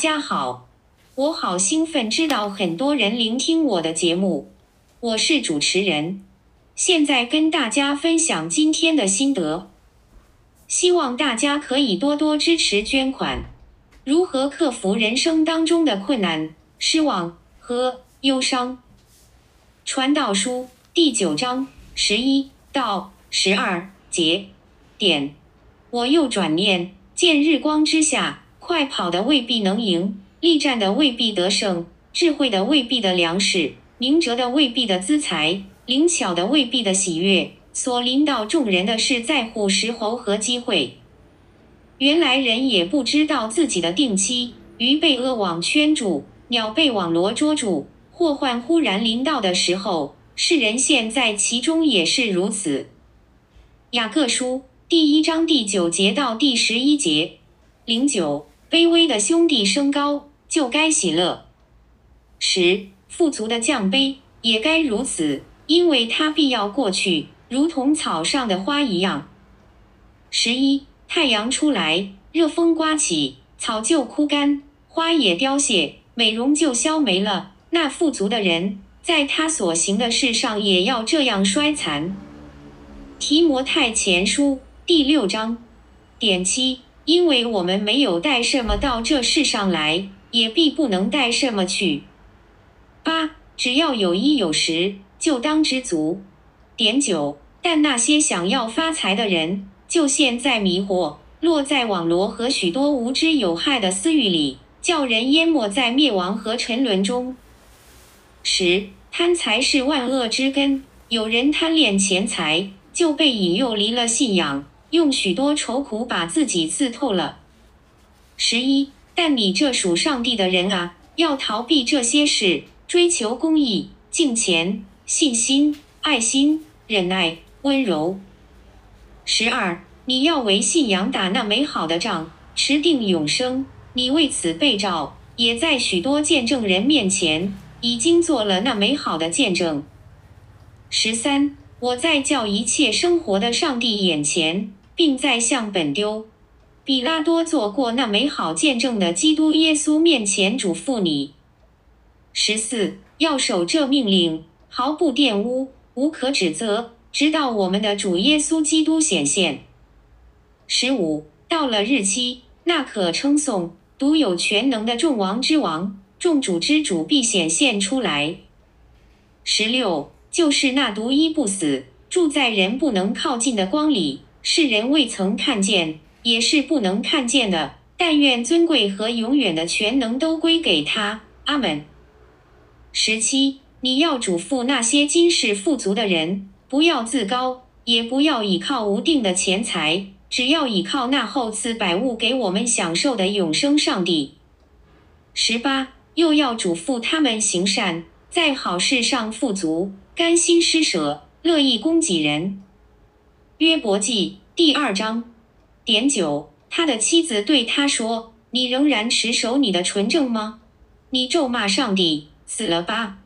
大家好，我好兴奋，知道很多人聆听我的节目。我是主持人，现在跟大家分享今天的心得。希望大家可以多多支持捐款。如何克服人生当中的困难、失望和忧伤？传道书第九章十一到十二节。点。我又转念，见日光之下，快跑的未必能赢，力战的未必得胜，智慧的未必的粮食，明哲的未必的资财，灵巧的未必的喜悦。所领导众人的是在乎时候和机会。原来人也不知道自己的定期，鱼被恶网圈住，鸟被网罗捉住，祸患忽然临到的时候，世人现在其中也是如此。雅各书第一章第九节到第十一节，零九，卑微的兄弟升高，就该喜乐；十，富足的降卑，也该如此，因为他必要过去。如同草上的花一样。十一，太阳出来，热风刮起，草就枯干，花也凋谢，美容就消没了。那富足的人，在他所行的事上也要这样衰残。提摩太前书第六章点七，因为我们没有带什么到这世上来，也必不能带什么去。八，只要有衣有食，就当知足。点九，但那些想要发财的人，就陷在迷惑，落在网罗和许多无知有害的私欲里，叫人淹没在灭亡和沉沦中。十，贪财是万恶之根，有人贪恋钱财，就被引诱离了信仰，用许多愁苦把自己刺透了。十一，但你这属上帝的人啊，要逃避这些事，追求公义、敬虔、信心、爱心。忍耐、温柔。十二，你要为信仰打那美好的仗，持定永生。你为此被召，也在许多见证人面前已经做了那美好的见证。十三，我在叫一切生活的上帝眼前，并在向本丢、比拉多做过那美好见证的基督耶稣面前嘱咐你。十四，要守这命令，毫不玷污。无可指责，直到我们的主耶稣基督显现。十五，到了日期，那可称颂、独有全能的众王之王、众主之主必显现出来。十六，就是那独一不死、住在人不能靠近的光里，世人未曾看见，也是不能看见的。但愿尊贵和永远的全能都归给他。阿门。十七。你要嘱咐那些今世富足的人，不要自高，也不要倚靠无定的钱财，只要倚靠那厚赐百物给我们享受的永生上帝。十八，又要嘱咐他们行善，在好事上富足，甘心施舍，乐意供给人。约伯记第二章点九，他的妻子对他说：“你仍然持守你的纯正吗？你咒骂上帝，死了吧。”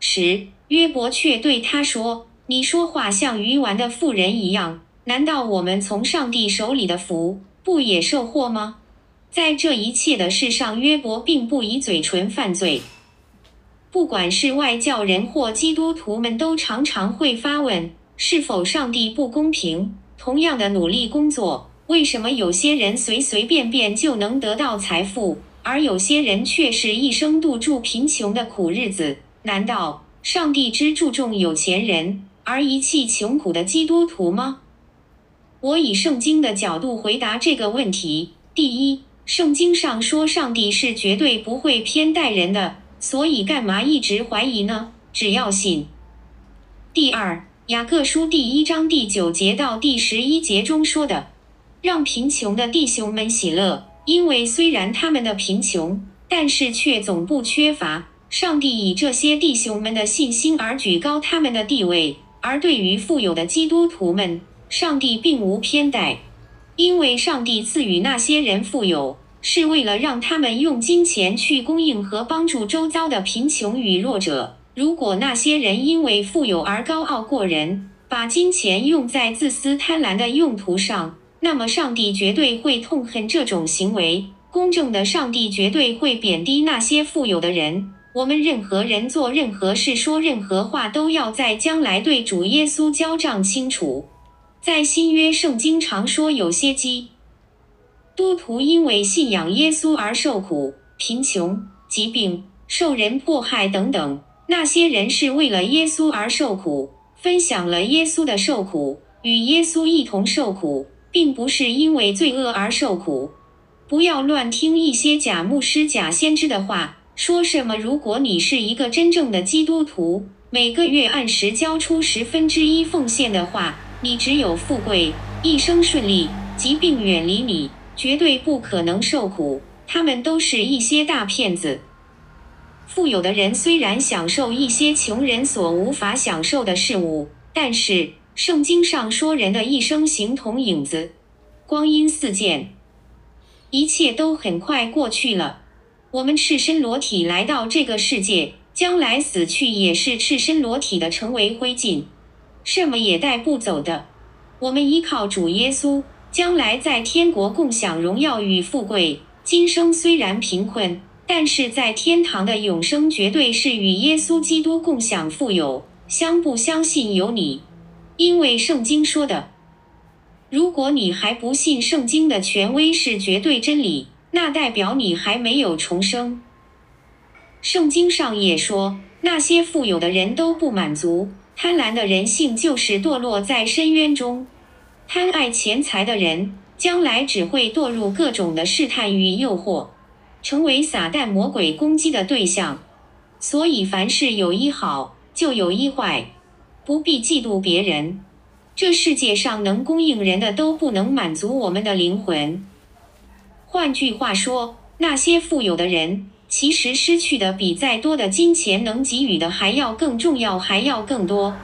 十约伯却对他说：“你说话像愚顽的妇人一样。难道我们从上帝手里的福不也受祸吗？”在这一切的事上，约伯并不以嘴唇犯罪。不管是外教人或基督徒们，都常常会发问：是否上帝不公平？同样的努力工作，为什么有些人随随便便就能得到财富，而有些人却是一生度住贫穷的苦日子？难道上帝只注重有钱人而遗弃穷苦的基督徒吗？我以圣经的角度回答这个问题：第一，圣经上说上帝是绝对不会偏待人的，所以干嘛一直怀疑呢？只要信。第二，雅各书第一章第九节到第十一节中说的，让贫穷的弟兄们喜乐，因为虽然他们的贫穷，但是却总不缺乏。上帝以这些弟兄们的信心而举高他们的地位，而对于富有的基督徒们，上帝并无偏待，因为上帝赐予那些人富有，是为了让他们用金钱去供应和帮助周遭的贫穷与弱者。如果那些人因为富有而高傲过人，把金钱用在自私贪婪的用途上，那么上帝绝对会痛恨这种行为。公正的上帝绝对会贬低那些富有的人。我们任何人做任何事、说任何话，都要在将来对主耶稣交账清楚。在新约圣经常说，有些基督徒因为信仰耶稣而受苦、贫穷、疾病、受人迫害等等。那些人是为了耶稣而受苦，分享了耶稣的受苦，与耶稣一同受苦，并不是因为罪恶而受苦。不要乱听一些假牧师、假先知的话。说什么？如果你是一个真正的基督徒，每个月按时交出十分之一奉献的话，你只有富贵，一生顺利，疾病远离你，绝对不可能受苦。他们都是一些大骗子。富有的人虽然享受一些穷人所无法享受的事物，但是圣经上说，人的一生形同影子，光阴似箭，一切都很快过去了。我们赤身裸体来到这个世界，将来死去也是赤身裸体的，成为灰烬，什么也带不走的。我们依靠主耶稣，将来在天国共享荣耀与富贵。今生虽然贫困，但是在天堂的永生绝对是与耶稣基督共享富有。相不相信由你，因为圣经说的，如果你还不信圣经的权威是绝对真理。那代表你还没有重生。圣经上也说，那些富有的人都不满足，贪婪的人性就是堕落在深渊中。贪爱钱财的人，将来只会堕入各种的试探与诱惑，成为撒旦魔鬼攻击的对象。所以，凡事有一好，就有一坏，不必嫉妒别人。这世界上能供应人的，都不能满足我们的灵魂。换句话说，那些富有的人其实失去的比再多的金钱能给予的还要更重要，还要更多。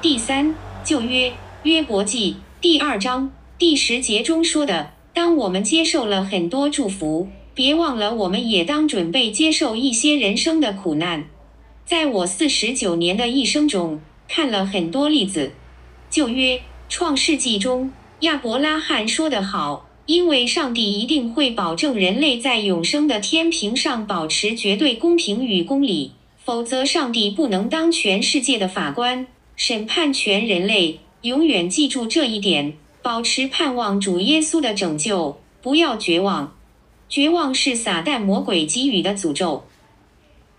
第三，旧约约伯记第二章第十节中说的：“当我们接受了很多祝福，别忘了我们也当准备接受一些人生的苦难。”在我四十九年的一生中，看了很多例子。旧约创世纪中，亚伯拉罕说得好。因为上帝一定会保证人类在永生的天平上保持绝对公平与公理，否则上帝不能当全世界的法官，审判全人类。永远记住这一点，保持盼望主耶稣的拯救，不要绝望。绝望是撒旦魔鬼给予的诅咒。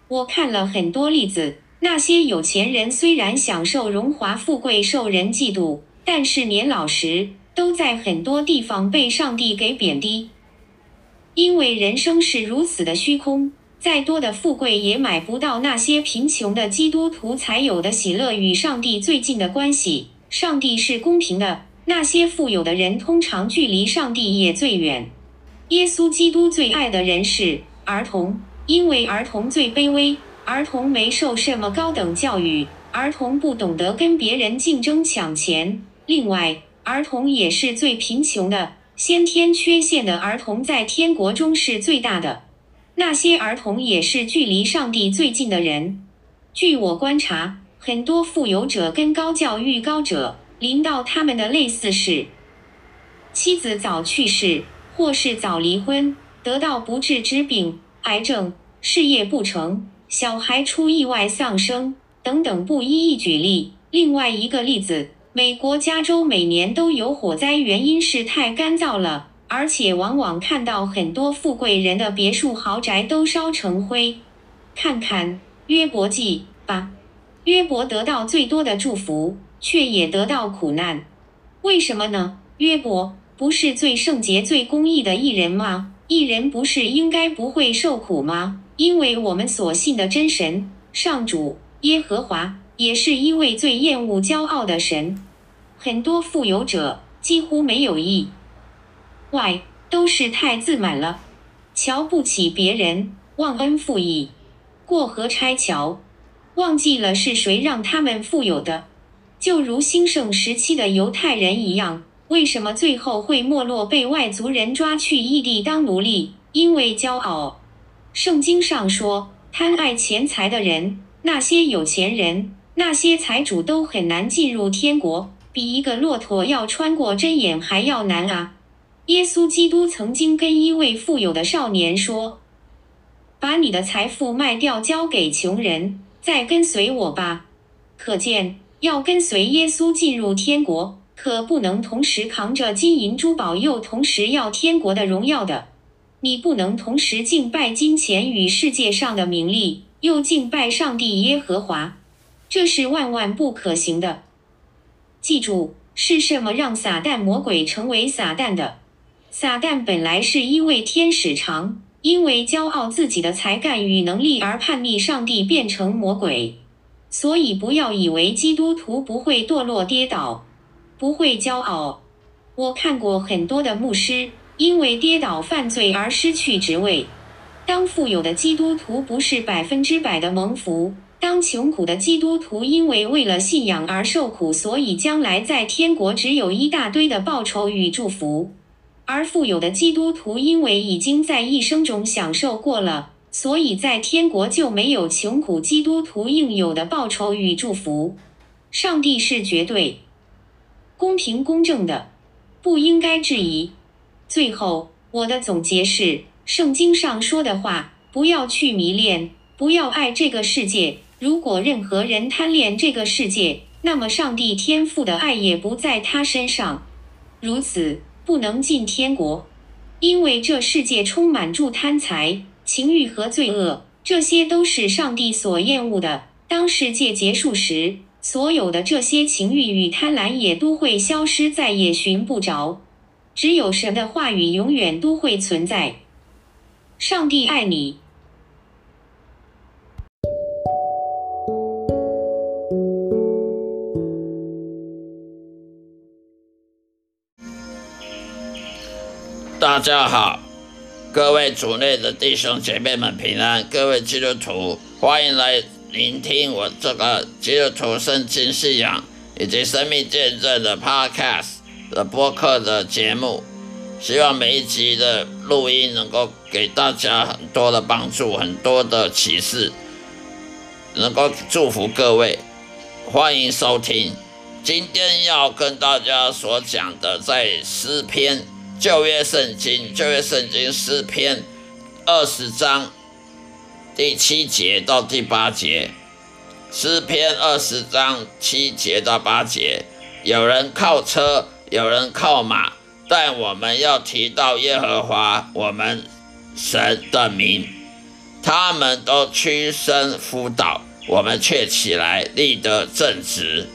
我看了很多例子，那些有钱人虽然享受荣华富贵，受人嫉妒，但是年老时。都在很多地方被上帝给贬低，因为人生是如此的虚空，再多的富贵也买不到那些贫穷的基督徒才有的喜乐与上帝最近的关系。上帝是公平的，那些富有的人通常距离上帝也最远。耶稣基督最爱的人是儿童，因为儿童最卑微，儿童没受什么高等教育，儿童不懂得跟别人竞争抢钱。另外，儿童也是最贫穷的，先天缺陷的儿童在天国中是最大的。那些儿童也是距离上帝最近的人。据我观察，很多富有者跟高教育高者，临到他们的类似是：妻子早去世，或是早离婚，得到不治之病、癌症，事业不成，小孩出意外丧生等等，不一一举例。另外一个例子。美国加州每年都有火灾，原因是太干燥了，而且往往看到很多富贵人的别墅、豪宅都烧成灰。看看约伯记吧，约伯得到最多的祝福，却也得到苦难，为什么呢？约伯不是最圣洁、最公义的艺人吗？艺人不是应该不会受苦吗？因为我们所信的真神上主耶和华。也是一位最厌恶骄傲的神，很多富有者几乎没有意外，都是太自满了，瞧不起别人，忘恩负义，过河拆桥，忘记了是谁让他们富有的，就如兴盛时期的犹太人一样，为什么最后会没落，被外族人抓去异地当奴隶？因为骄傲。圣经上说，贪爱钱财的人，那些有钱人。那些财主都很难进入天国，比一个骆驼要穿过针眼还要难啊！耶稣基督曾经跟一位富有的少年说：“把你的财富卖掉，交给穷人，再跟随我吧。”可见，要跟随耶稣进入天国，可不能同时扛着金银珠宝，又同时要天国的荣耀的。你不能同时敬拜金钱与世界上的名利，又敬拜上帝耶和华，这是万万不可行的。记住，是什么让撒旦魔鬼成为撒旦的？撒旦本来是一位天使长，因为骄傲自己的才干与能力而叛逆上帝，变成魔鬼。所以不要以为基督徒不会堕落跌倒，不会骄傲。我看过很多的牧师因为跌倒犯罪而失去职位。当富有的基督徒不是百分之百的蒙福，当穷苦的基督徒因为为了信仰而受苦，所以将来在天国只有一大堆的报酬与祝福。而富有的基督徒，因为已经在一生中享受过了，所以在天国就没有穷苦基督徒应有的报酬与祝福。上帝是绝对公平公正的，不应该质疑。最后，我的总结是：圣经上说的话，不要去迷恋，不要爱这个世界。如果任何人贪恋这个世界，那么上帝天赋的爱也不在他身上。如此。不能进天国，因为这世界充满住贪财、情欲和罪恶，这些都是上。帝所厌恶的。当世界结束时，所有的这些情欲与贪婪也都会消失，再也寻不着。只有神的话语永远都会存在。上帝爱你。大家好，各位主内的弟兄姐妹们平安，各位基督徒，欢迎来聆听我这个基督徒圣经信仰以及生命见证的 Podcast 的播客的节目。希望每一集的录音能够给大家很多的帮助，很多的启示，能够祝福各位。欢迎收听，今天要跟大家所讲的在诗篇。旧约圣经，旧约圣经诗篇二十章第七节到第八节，诗篇二十章七节到八节，有人靠车，有人靠马，但我们要提到耶和华我们神的名，他们都屈身辅导，我们却起来立得正直。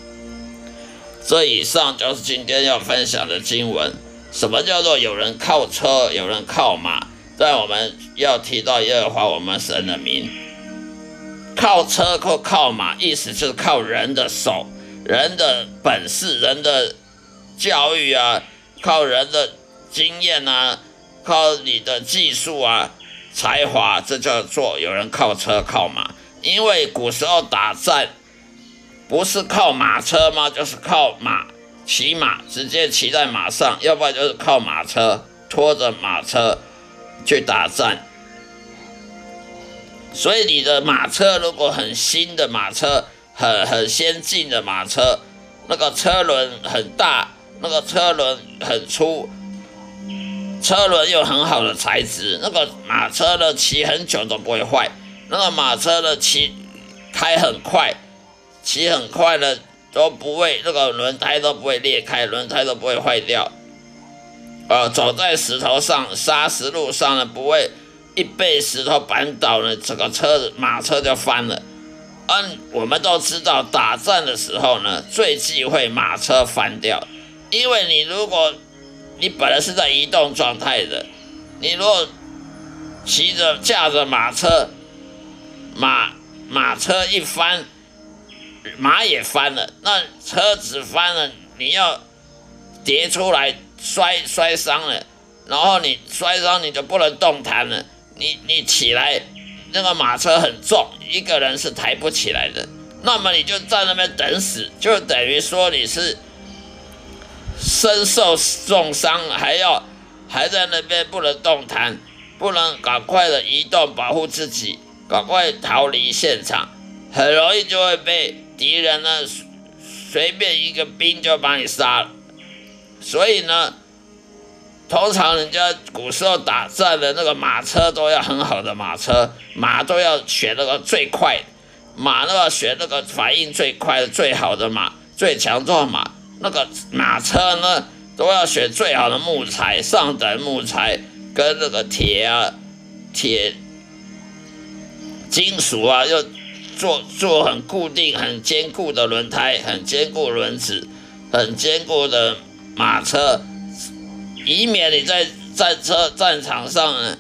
这以上就是今天要分享的经文。什么叫做有人靠车，有人靠马？但我们要提到耶和华我们神的名。靠车或靠马，意思就是靠人的手、人的本事、人的教育啊，靠人的经验啊，靠你的技术啊、才华，这叫做有人靠车靠马。因为古时候打战不是靠马车吗？就是靠马。骑马直接骑在马上，要不然就是靠马车拖着马车去打仗。所以你的马车如果很新的马车，很很先进的马车，那个车轮很大，那个车轮很粗，车轮又很好的材质，那个马车呢骑很久都不会坏。那个马车呢骑开很快，骑很快的。都不会，那个轮胎都不会裂开，轮胎都不会坏掉。呃，走在石头上、砂石路上呢，不会一被石头绊倒呢，整个车子马车就翻了。嗯，我们都知道，打仗的时候呢，最忌讳马车翻掉，因为你如果你本来是在移动状态的，你如果骑着驾着马车，马马车一翻。马也翻了，那车子翻了，你要叠出来摔摔伤了，然后你摔伤你就不能动弹了，你你起来，那个马车很重，一个人是抬不起来的，那么你就在那边等死，就等于说你是身受重伤，还要还在那边不能动弹，不能赶快的移动保护自己，赶快逃离现场，很容易就会被。敌人呢，随便一个兵就把你杀了，所以呢，通常人家古时候打仗的那个马车都要很好的马车，马都要选那个最快，马都要选那个反应最快的、最好的马，最强壮的马。那个马车呢，都要选最好的木材，上等木材跟那个铁啊、铁、金属啊，要做做很固定、很坚固的轮胎，很坚固轮子，很坚固的马车。以免你在战车战场上呢，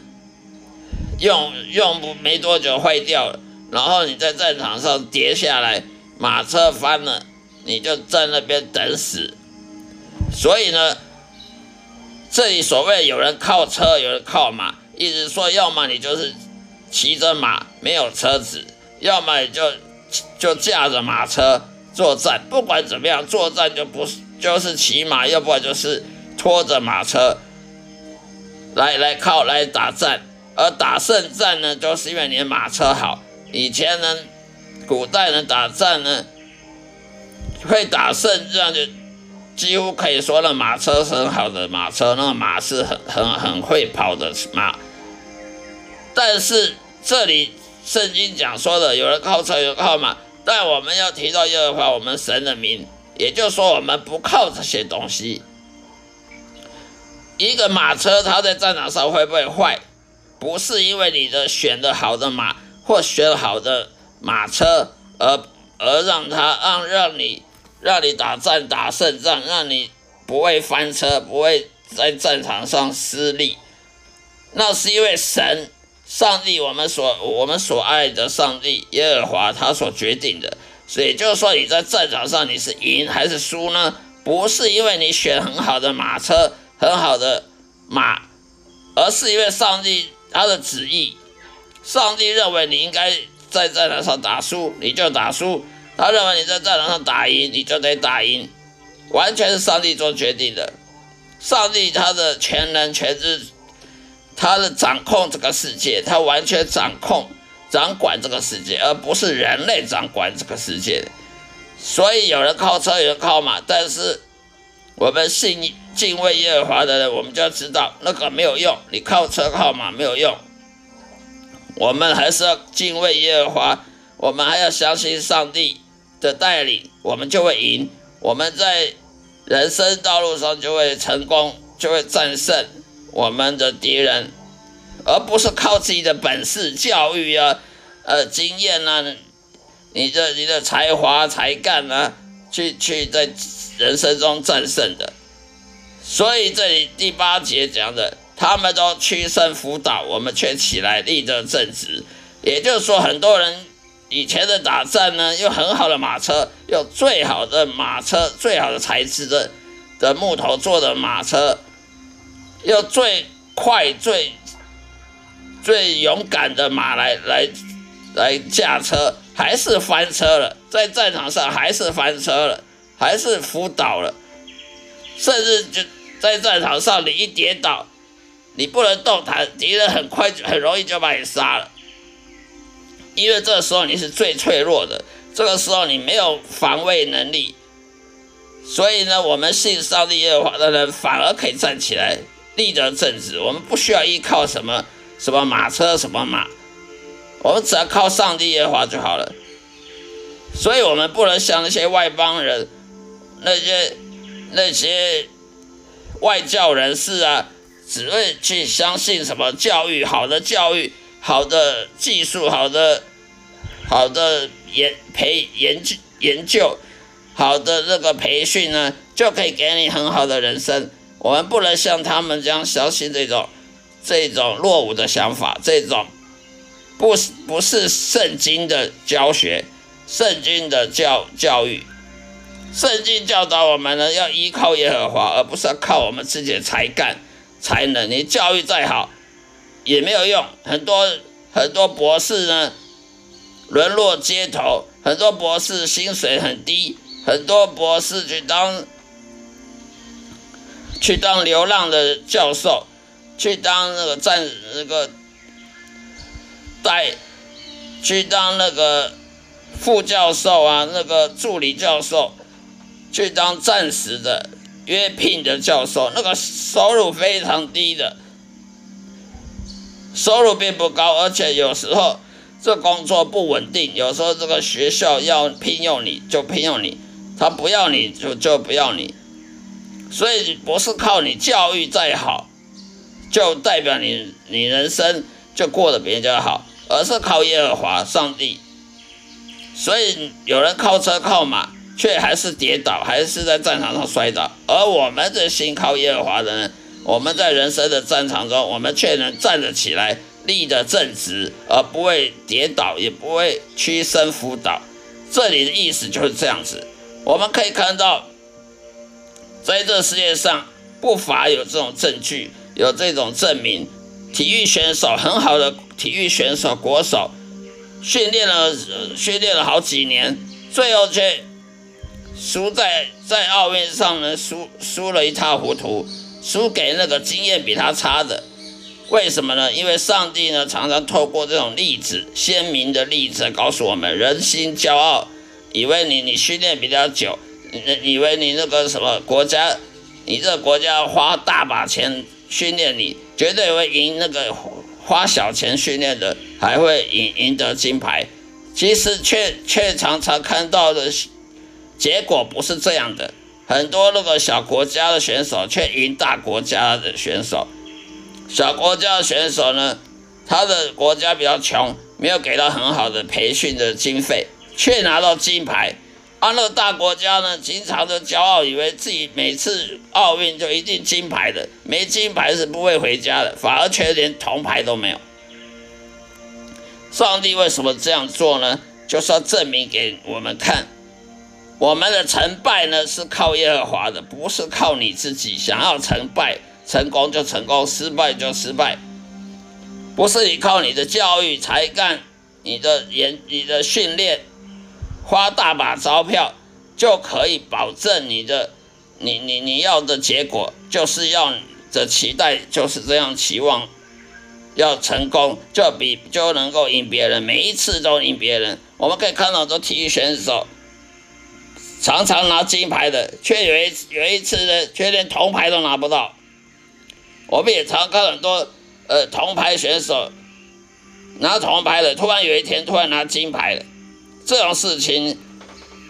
用用不没多久坏掉了，然后你在战场上跌下来，马车翻了，你就在那边等死。所以呢，这里所谓有人靠车，有人靠马，意思说，要么你就是骑着马没有车子，要么你就就驾着马车作战。不管怎么样，作战就不是就是骑马，要不然就是。拖着马车来来靠来打战，而打胜战呢，就是因为你的马车好。以前呢，古代人打仗呢，会打胜仗就几乎可以说了，马车很好的马车，那个马是很很很会跑的马。但是这里圣经讲说的，有人靠车，有人靠马，但我们要提到耶和华我们神的名，也就是说我们不靠这些东西。一个马车，它在战场上会不会坏？不是因为你的选的好的马或选好的马车而而让它让让你让你打战打胜仗，让你不会翻车，不会在战场上失利。那是因为神、上帝，我们所我们所爱的上帝耶和华他所决定的。所以就是说，你在战场上你是赢还是输呢？不是因为你选很好的马车。很好的马，而是因为上帝他的旨意，上帝认为你应该在战场上打输，你就打输；他认为你在战场上打赢，你就得打赢，完全是上帝做决定的。上帝他的全能全知，他的掌控这个世界，他完全掌控、掌管这个世界，而不是人类掌管这个世界。所以有人靠车，有人靠马，但是。我们信敬畏耶和华的人，我们就要知道那个没有用，你靠车靠马没有用。我们还是要敬畏耶和华，我们还要相信上帝的带领，我们就会赢。我们在人生道路上就会成功，就会战胜我们的敌人，而不是靠自己的本事、教育啊、呃经验啊，你的你的才华才干啊，去去在。人生中战胜的，所以这里第八节讲的，他们都屈身辅导，我们却起来立正正直。也就是说，很多人以前的打仗呢，用很好的马车，用最好的马车、最好的材质的的木头做的马车，用最快、最最勇敢的马来来来驾车，还是翻车了，在战场上还是翻车了。还是辅导了，甚至就在战场上，你一跌倒，你不能动弹，敌人很快就很容易就把你杀了，因为这时候你是最脆弱的，这个时候你没有防卫能力，所以呢，我们信上帝耶和华的人反而可以站起来立得正直，我们不需要依靠什么什么马车什么马，我们只要靠上帝耶和华就好了，所以我们不能像那些外邦人。那些那些外教人士啊，只会去相信什么教育好的教育、好的技术、好的好的研培研究研究、好的那个培训呢，就可以给你很好的人生。我们不能像他们这样相信这种这种落伍的想法，这种不不是圣经的教学，圣经的教教育。圣经教导我们呢，要依靠耶和华，而不是要靠我们自己的才干、才能。你教育再好也没有用。很多很多博士呢，沦落街头；很多博士薪水很低；很多博士去当去当流浪的教授，去当那个站那个带，去当那个副教授啊，那个助理教授。去当暂时的约聘的教授，那个收入非常低的，收入并不高，而且有时候这工作不稳定，有时候这个学校要聘用你就聘用你，他不要你就就不要你，所以不是靠你教育再好，就代表你你人生就过得比人家好，而是靠耶和华上帝。所以有人靠车靠马，却还是跌倒，还是在战场上摔倒；而我们这心靠耶和华的人，我们在人生的战场中，我们却能站得起来，立得正直，而不会跌倒，也不会屈身伏倒。这里的意思就是这样子。我们可以看到，在这世界上不乏有这种证据，有这种证明，体育选手很好的体育选手国手。训练了，训练了好几年，最后却输在在奥运上呢，输输了一塌糊涂，输给那个经验比他差的。为什么呢？因为上帝呢，常常透过这种例子，鲜明的例子，告诉我们：人心骄傲，以为你你训练比较久，以为你那个什么国家，你这国家花大把钱训练你，绝对会赢那个。花小钱训练的还会赢赢得金牌，其实却却常常看到的结果不是这样的。很多那个小国家的选手却赢大国家的选手。小国家的选手呢，他的国家比较穷，没有给到很好的培训的经费，却拿到金牌。安乐大国家呢，经常的骄傲，以为自己每次奥运就一定金牌的，没金牌是不会回家的，反而却连铜牌都没有。上帝为什么这样做呢？就是要证明给我们看，我们的成败呢是靠耶和华的，不是靠你自己。想要成败，成功就成功，失败就失败，不是你靠你的教育、才干、你的研、你的训练。花大把钞票就可以保证你的，你你你要的结果，就是要的期待就是这样期望，要成功就比就能够赢别人，每一次都赢别人。我们可以看到很多体育选手，常常拿金牌的，却有一有一次呢，却连铜牌都拿不到。我们也常看很多呃铜牌选手拿铜牌的，突然有一天突然拿金牌了。这种事情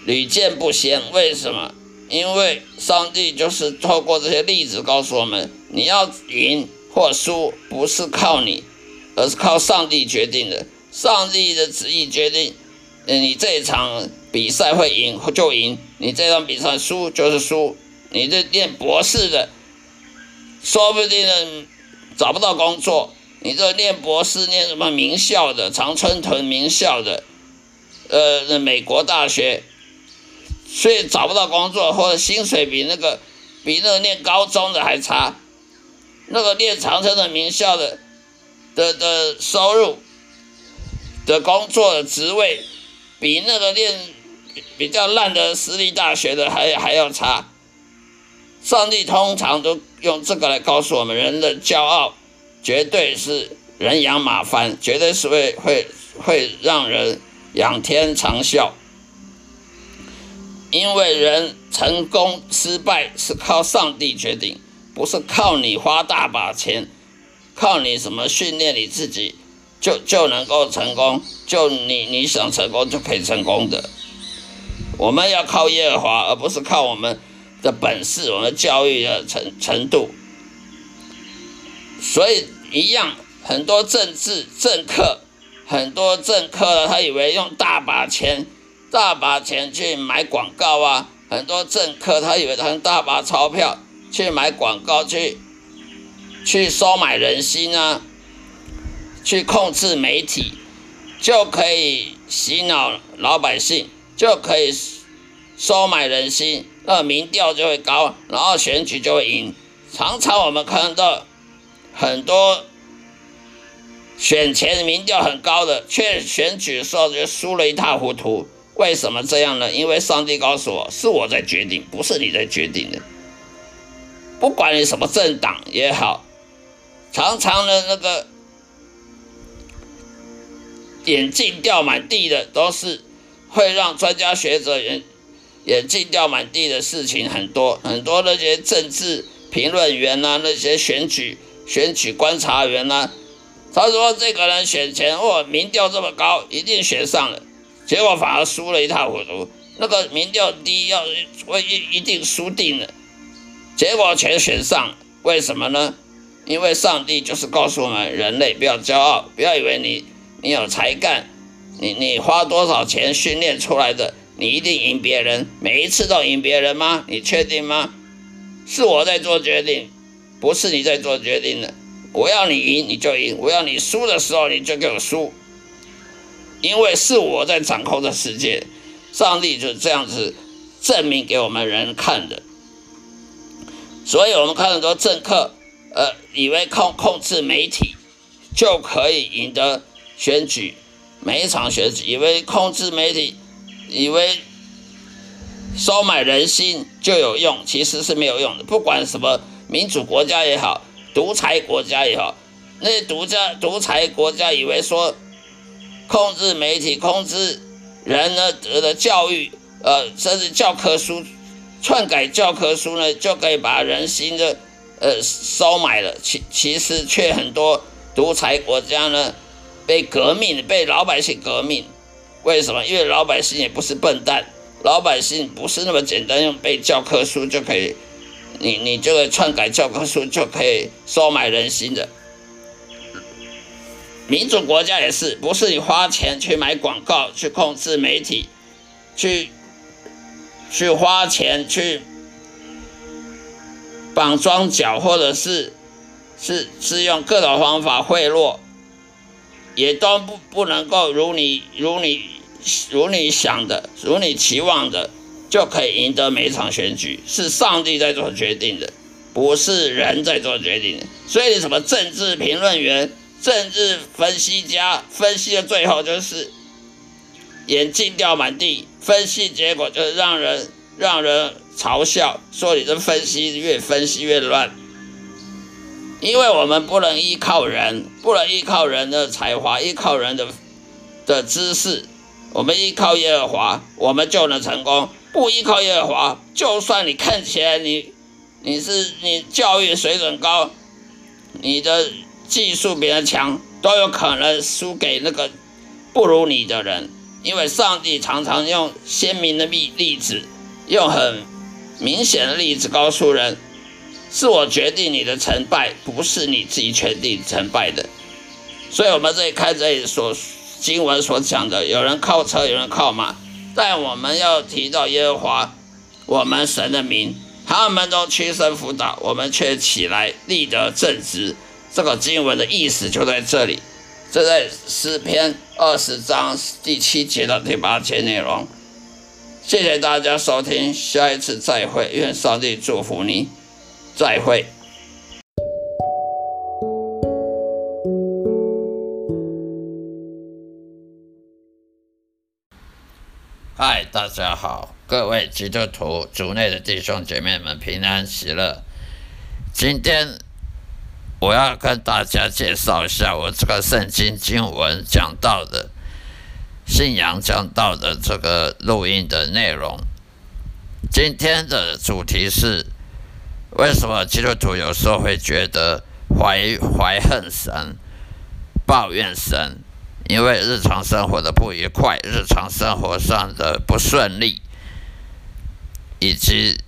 屡见不鲜，为什么？因为上帝就是透过这些例子告诉我们：你要赢或输，不是靠你，而是靠上帝决定的。上帝的旨意决定，你这一场比赛会赢就赢，你这场比赛输就是输。你这念博士的，说不定呢找不到工作；你这念博士、念什么名校的，常春藤名校的。呃，那美国大学，所以找不到工作，或者薪水比那个比那个念高中的还差，那个念长城的名校的的的收入的工作的职位，比那个念比较烂的私立大学的还还要差。上帝通常都用这个来告诉我们，人的骄傲绝对是人仰马翻，绝对是会会会让人。仰天长啸，因为人成功失败是靠上帝决定，不是靠你花大把钱，靠你什么训练你自己就就能够成功，就你你想成功就可以成功的。我们要靠耶和华，而不是靠我们的本事，我们教育的程程度。所以一样，很多政治政客。很多政客他以为用大把钱、大把钱去买广告啊。很多政客他以为他用大把钞票去买广告，去去收买人心啊，去控制媒体，就可以洗脑老百姓，就可以收买人心，那民调就会高，然后选举就会赢。常常我们看到很多。选前民调很高的，却选举时候就输了一塌糊涂。为什么这样呢？因为上帝告诉我，是我在决定，不是你在决定的。不管你什么政党也好，常常的那个眼镜掉满地的，都是会让专家学者眼镜掉满地的事情很多，很多那些政治评论员呐，那些选举选举观察员呐，他说这个人选前哦，民调这么高，一定选上了，结果反而输了一塌糊涂。那个民调低，要会一一定输定了，结果全选上，为什么呢？因为上帝就是告诉我们，人类不要骄傲，不要以为你你有才干，你你花多少钱训练出来的。你一定赢别人，每一次都赢别人吗？你确定吗？是我在做决定，不是你在做决定的。我要你赢你就赢，我要你输的时候你就给我输，因为是我在掌控着世界。上帝就这样子证明给我们人看的。所以我们看很多政客，呃，以为控控制媒体就可以赢得选举，每一场选举，以为控制媒体。以为收买人心就有用，其实是没有用的。不管什么民主国家也好，独裁国家也好，那些独家独裁国家以为说控制媒体、控制人呢得的教育，呃，甚至教科书篡改教科书呢，就可以把人心的呃收买了。其其实却很多独裁国家呢被革命，被老百姓革命。为什么？因为老百姓也不是笨蛋，老百姓不是那么简单用背教科书就可以，你你这个篡改教科书就可以收买人心的。民主国家也是，不是你花钱去买广告、去控制媒体、去去花钱去绑庄脚，或者是是是用各种方法贿赂。也都不不能够如你如你如你想的，如你期望的，就可以赢得每一场选举。是上帝在做决定的，不是人在做决定的。所以，什么政治评论员、政治分析家分析的最后就是眼镜掉满地，分析结果就是让人让人嘲笑，说你这分析越分析越乱。因为我们不能依靠人，不能依靠人的才华，依靠人的的知识，我们依靠耶和华，我们就能成功。不依靠耶和华，就算你看起来你你是你教育水准高，你的技术比人强，都有可能输给那个不如你的人。因为上帝常常用鲜明的例例子，用很明显的例子告诉人。是我决定你的成败，不是你自己决定成败的。所以，我们这里看这里所经文所讲的，有人靠车，有人靠马，但我们要提到耶和华，我们神的名，他们都屈身辅导，我们却起来立得正直。这个经文的意思就在这里，这在诗篇二十章第七节到第八节内容。谢谢大家收听，下一次再会，愿上帝祝福你。再会。嗨，大家好，各位基督徒族内的弟兄姐妹们，平安喜乐。今天我要跟大家介绍一下我这个圣经经文讲到的信仰讲到的这个录音的内容。今天的主题是。为什么基督徒有时候会觉得怀怀恨神、抱怨神？因为日常生活的不愉快、日常生活上的不顺利，以及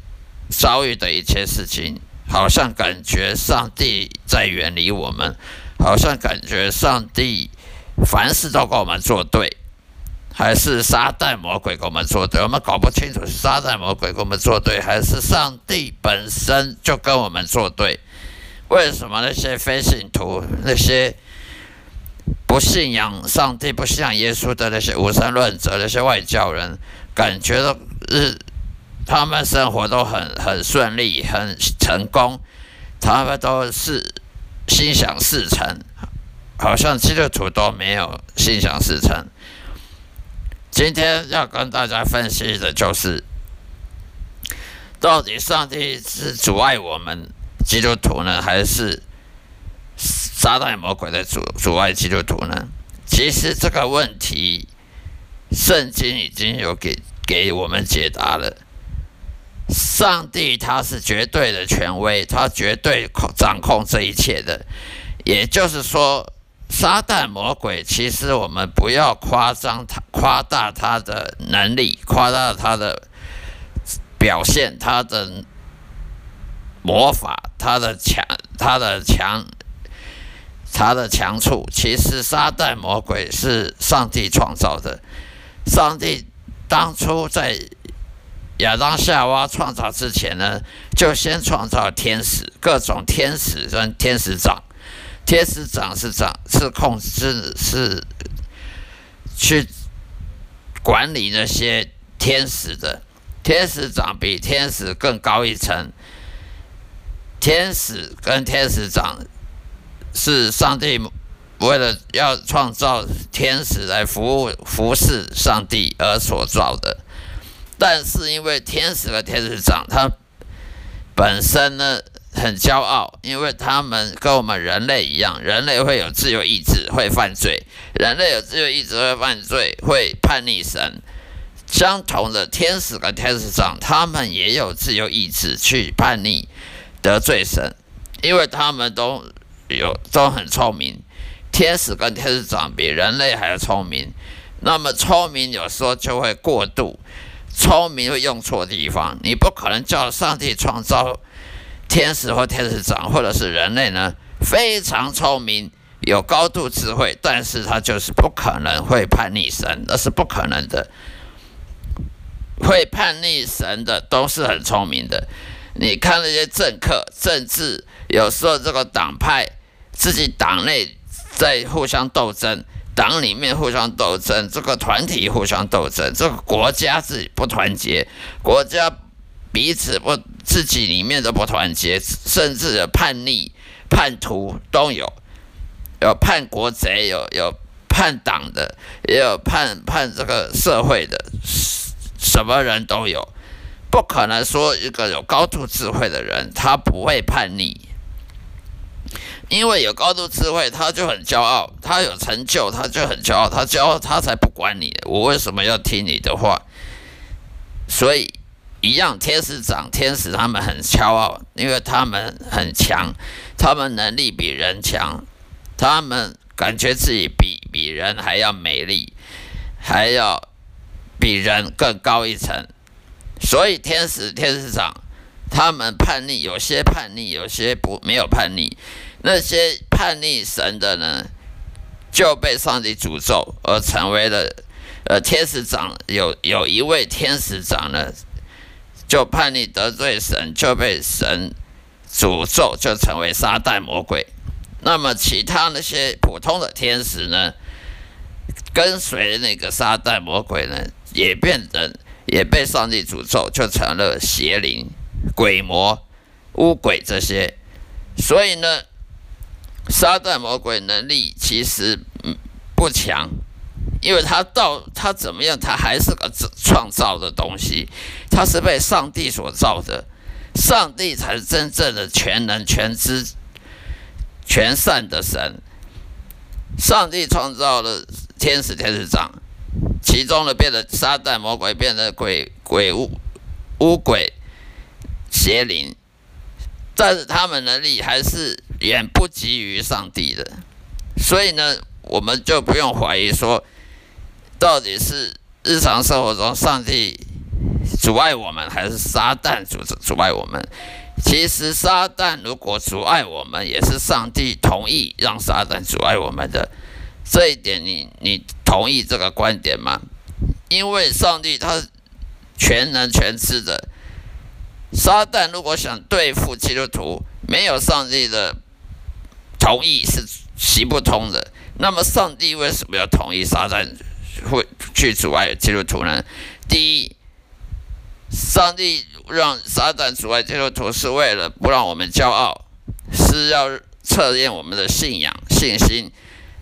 遭遇的一切事情，好像感觉上帝在远离我们，好像感觉上帝凡事都跟我们作对。还是撒旦魔鬼跟我们作对，我们搞不清楚是撒旦魔鬼跟我们作对，还是上帝本身就跟我们作对？为什么那些非信徒、那些不信仰上帝、不信仰耶稣的那些无神论者、那些外教人，感觉到日他们生活都很很顺利、很成功，他们都是心想事成，好像基督徒都没有心想事成。今天要跟大家分析的就是，到底上帝是阻碍我们基督徒呢，还是撒旦魔鬼的阻阻碍基督徒呢？其实这个问题，圣经已经有给给我们解答了。上帝他是绝对的权威，他绝对控掌控这一切的。也就是说，撒旦魔鬼其实我们不要夸张他、夸大他的能力，夸大他的表现，他的魔法，他的强，他的强，他的强处。其实撒旦魔鬼是上帝创造的，上帝当初在。亚当夏娃创造之前呢，就先创造天使，各种天使跟天使长。天使长是长是控制是去管理那些天使的。天使长比天使更高一层。天使跟天使长是上帝为了要创造天使来服务服侍上帝而所造的。但是因为天使和天使长，他本身呢很骄傲，因为他们跟我们人类一样，人类会有自由意志，会犯罪。人类有自由意志会犯罪，会叛逆神。相同的，天使和天使长，他们也有自由意志去叛逆、得罪神，因为他们都有都很聪明。天使跟天使长比人类还要聪明，那么聪明有时候就会过度。聪明会用错地方，你不可能叫上帝创造天使或天使长，或者是人类呢？非常聪明，有高度智慧，但是他就是不可能会叛逆神，那是不可能的。会叛逆神的都是很聪明的。你看那些政客、政治，有时候这个党派自己党内在互相斗争。党里面互相斗争，这个团体互相斗争，这个国家自己不团结，国家彼此不自己里面都不团结，甚至有叛逆、叛徒都有，有叛国贼，有有叛党的，也有叛叛这个社会的，什么人都有，不可能说一个有高度智慧的人他不会叛逆。因为有高度智慧，他就很骄傲；他有成就，他就很骄傲。他骄傲，他才不管你。我为什么要听你的话？所以，一样，天使长、天使他们很骄傲，因为他们很强，他们能力比人强，他们感觉自己比比人还要美丽，还要比人更高一层。所以，天使、天使长他们叛逆，有些叛逆，有些不没有叛逆。那些叛逆神的呢，就被上帝诅咒，而成为了呃天使长。有有一位天使长呢，就叛逆得罪神，就被神诅咒，就成为撒旦魔鬼。那么其他那些普通的天使呢，跟随那个撒旦魔鬼呢，也变成也被上帝诅咒，就成了邪灵、鬼魔、巫鬼这些。所以呢。撒旦魔鬼能力其实不强，因为他到他怎么样，他还是个创造的东西，他是被上帝所造的，上帝才是真正的全能、全知、全善的神。上帝创造了天使、天使长，其中的变得撒旦魔鬼，变得鬼鬼巫巫鬼邪灵，但是他们能力还是。远不及于上帝的，所以呢，我们就不用怀疑说，到底是日常生活中上帝阻碍我们，还是撒旦阻阻碍我们？其实撒旦如果阻碍我们，也是上帝同意让撒旦阻碍我们的。这一点，你你同意这个观点吗？因为上帝他全能全知的，撒旦如果想对付基督徒，没有上帝的。同意是行不通的。那么，上帝为什么要同意撒旦会去阻碍基督徒呢？第一，上帝让撒旦阻碍基督徒，是为了不让我们骄傲，是要测验我们的信仰信心，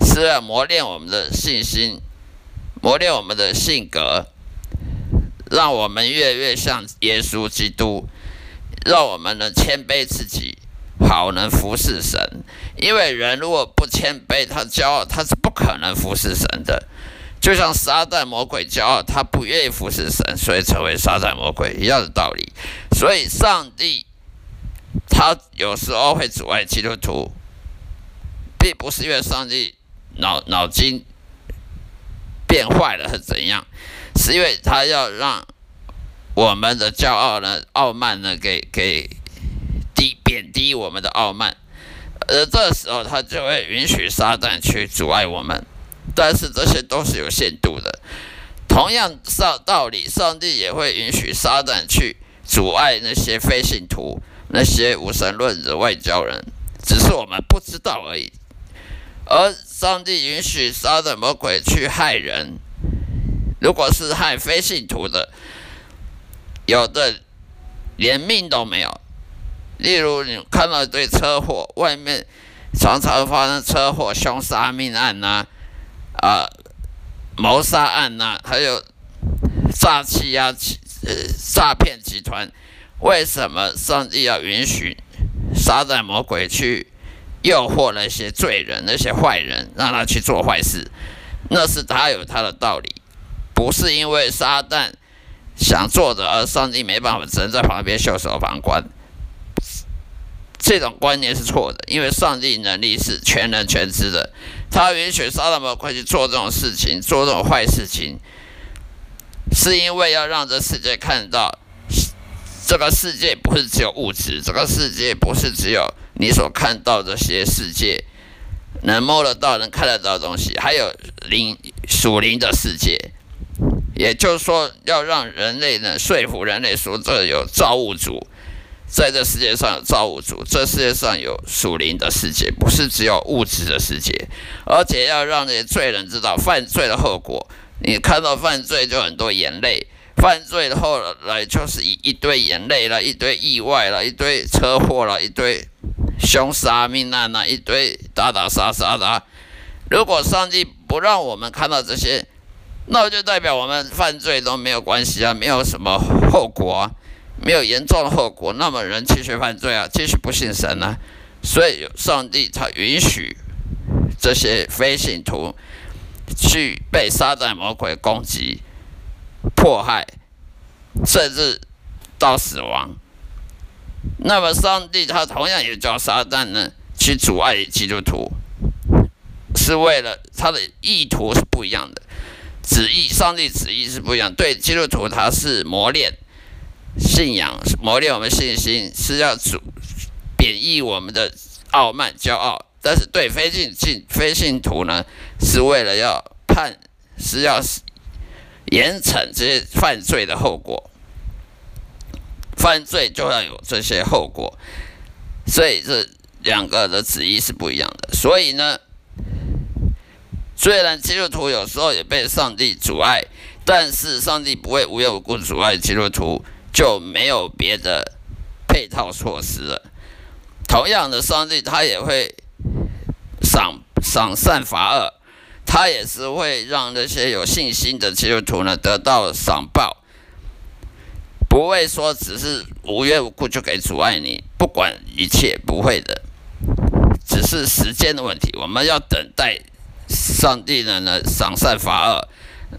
是要磨练我们的信心，磨练我们的性格，让我们越越像耶稣基督，让我们能谦卑自己。好能服侍神，因为人如果不谦卑，他骄傲，他是不可能服侍神的。就像撒旦魔鬼骄傲，他不愿意服侍神，所以成为撒旦魔鬼一样的道理。所以上帝他有时候会阻碍基督徒，并不是因为上帝脑脑筋变坏了是怎样，是因为他要让我们的骄傲呢、傲慢呢给给低贬低我们的傲慢，而这时候他就会允许撒旦去阻碍我们。但是这些都是有限度的。同样上道理，上帝也会允许撒旦去阻碍那些非信徒、那些无神论的外交人，只是我们不知道而已。而上帝允许撒旦魔鬼去害人，如果是害非信徒的，有的连命都没有。例如，你看到一堆车祸，外面常常发生车祸、凶杀、命案呐。啊，谋杀案呐，还有诈欺啊，呃，诈骗集团，为什么上帝要允许撒旦魔鬼去诱惑那些罪人、那些坏人，让他去做坏事？那是他有他的道理，不是因为撒旦想做的，而上帝没办法，只能在旁边袖手旁观。这种观念是错的，因为上帝能力是全能全知的。他允许撒旦魔鬼去做这种事情，做这种坏事情，是因为要让这世界看到，这个世界不是只有物质，这个世界不是只有你所看到这些世界能摸得到、能看得到的东西，还有灵属灵的世界。也就是说，要让人类呢说服人类说，这有造物主。在这世界上有造物主，这世界上有属灵的世界，不是只有物质的世界，而且要让那些罪人知道犯罪的后果。你看到犯罪就很多眼泪，犯罪的后来就是一一堆眼泪了，一堆意外了，一堆车祸了，一堆凶杀命案了，一堆打打杀杀的。如果上帝不让我们看到这些，那就代表我们犯罪都没有关系啊，没有什么后果啊。没有严重的后果，那么人继续犯罪啊，继续不信神呢？所以上帝他允许这些非信徒去被撒旦魔鬼攻击、迫害，甚至到死亡。那么上帝他同样也叫撒旦呢去阻碍基督徒，是为了他的意图是不一样的，旨意上帝旨意是不一样。对基督徒他是磨练。信仰磨练我们信心，是要主贬义我们的傲慢、骄傲；但是对非信信非信徒呢，是为了要判，是要严惩这些犯罪的后果。犯罪就要有这些后果，所以这两个的旨意是不一样的。所以呢，虽然基督徒有时候也被上帝阻碍，但是上帝不会无缘无故阻碍基督徒。就没有别的配套措施了。同样的，上帝他也会赏赏善罚恶，他也是会让那些有信心的基督徒呢得到赏报，不会说只是无缘无故就给阻碍你，不管一切不会的，只是时间的问题。我们要等待上帝呢呢赏善罚恶，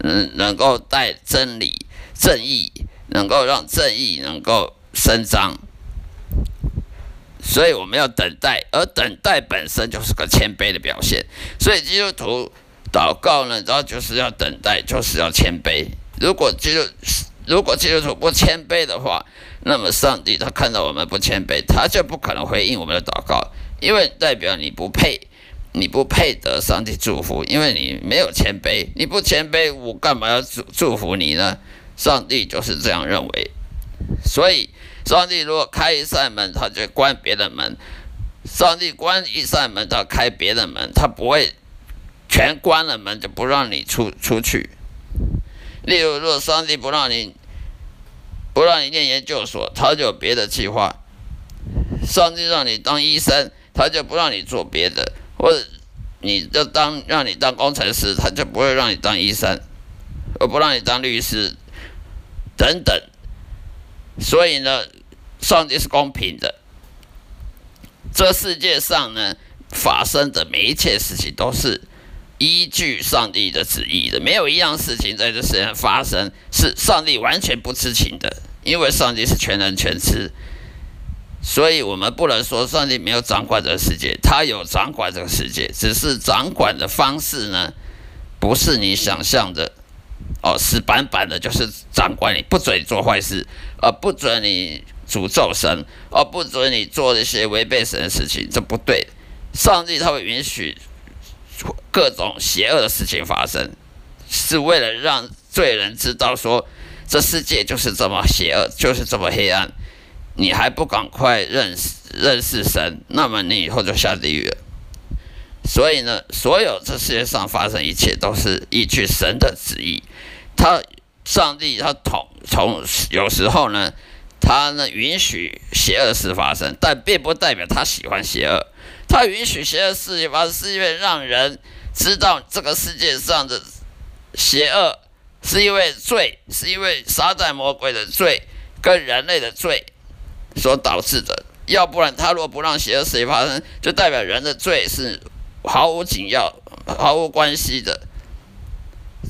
嗯，能够带真理正义。能够让正义能够伸张，所以我们要等待，而等待本身就是个谦卑的表现。所以基督徒祷告呢，然后就是要等待，就是要谦卑。如果基督如果基督徒不谦卑的话，那么上帝他看到我们不谦卑，他就不可能回应我们的祷告，因为代表你不配，你不配得上帝祝福，因为你没有谦卑。你不谦卑，我干嘛要祝祝福你呢？上帝就是这样认为，所以上帝如果开一扇门，他就关别的门；上帝关一扇门，他开别的门，他不会全关了门就不让你出出去。例如，如果上帝不让你不让你念研究所，他就有别的计划；上帝让你当医生，他就不让你做别的；或者你就当让你当工程师，他就不会让你当医生，而不让你当律师。等等，所以呢，上帝是公平的。这世界上呢，发生的每一切事情都是依据上帝的旨意的。没有一样事情在这世界上发生是上帝完全不知情的，因为上帝是全能全知。所以，我们不能说上帝没有掌管这个世界，他有掌管这个世界，只是掌管的方式呢，不是你想象的。哦，死板板的，就是掌管你，不准你做坏事，而不准你诅咒神，而不准你做一些违背神的事情，这不对。上帝他会允许各种邪恶的事情发生，是为了让罪人知道说，这世界就是这么邪恶，就是这么黑暗。你还不赶快认识认识神，那么你以后就下地狱了。所以呢，所有这世界上发生一切都是依据神的旨意。他上帝他统从有时候呢，他呢允许邪恶事发生，但并不代表他喜欢邪恶。他允许邪恶事情发生，是因为让人知道这个世界上的邪恶是因为罪，是因为撒旦魔鬼的罪跟人类的罪所导致的。要不然，他若不让邪恶事情发生，就代表人的罪是毫无紧要、毫无关系的。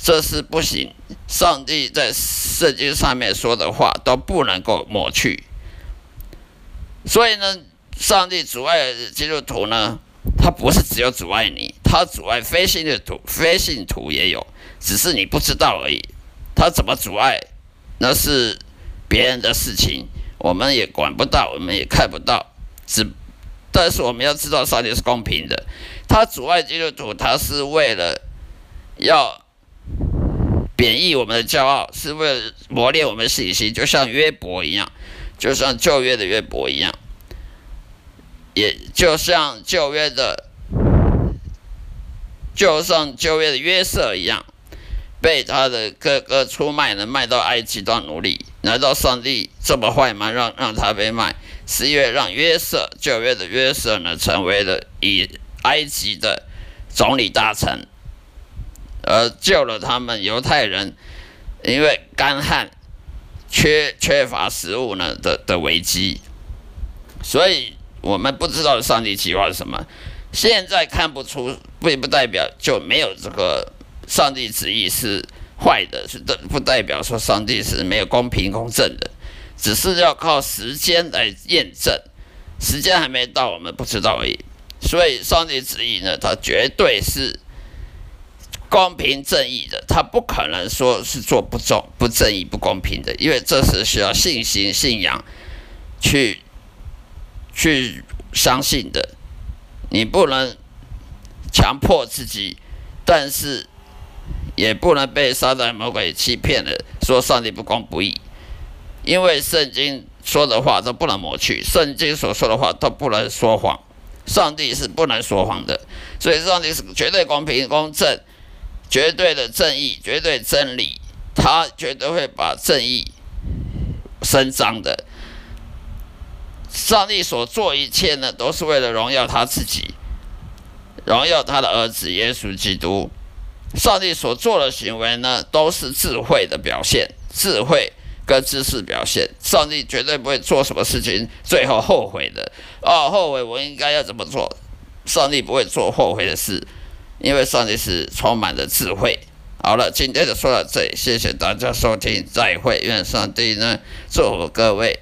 这是不行。上帝在圣经上面说的话都不能够抹去。所以呢，上帝阻碍基督徒呢，他不是只有阻碍你，他阻碍非信的徒，非信徒也有，只是你不知道而已。他怎么阻碍，那是别人的事情，我们也管不到，我们也看不到。只，但是我们要知道，上帝是公平的。他阻碍基督徒，他是为了要。贬义我们的骄傲，是为了磨练我们的信心，就像约伯一样，就像旧约的约伯一样，也就像旧约的，就像旧约的约瑟一样，被他的哥哥出卖了，卖到埃及当奴隶。难道上帝这么坏吗？让让他被卖，是因为让约瑟旧约的约瑟呢，成为了以埃及的总理大臣。而救了他们犹太人，因为干旱、缺缺乏食物呢的的危机，所以我们不知道上帝计划是什么。现在看不出，并不代表就没有这个上帝旨意是坏的，是的，不代表说上帝是没有公平公正的，只是要靠时间来验证，时间还没到，我们不知道而已。所以，上帝旨意呢，它绝对是。公平正义的，他不可能说是做不正、不正义、不公平的，因为这是需要信心、信仰去去相信的。你不能强迫自己，但是也不能被撒旦魔鬼欺骗了，说上帝不公不义。因为圣经说的话都不能抹去，圣经所说的话都不能说谎，上帝是不能说谎的，所以上帝是绝对公平公正。绝对的正义，绝对真理，他绝对会把正义伸张的。上帝所做一切呢，都是为了荣耀他自己，荣耀他的儿子耶稣基督。上帝所做的行为呢，都是智慧的表现，智慧跟知识表现。上帝绝对不会做什么事情最后后悔的。哦，后悔我应该要怎么做？上帝不会做后悔的事。因为上帝是充满着智慧。好了，今天就说到这里，谢谢大家收听，再会。愿上帝呢，祝福各位。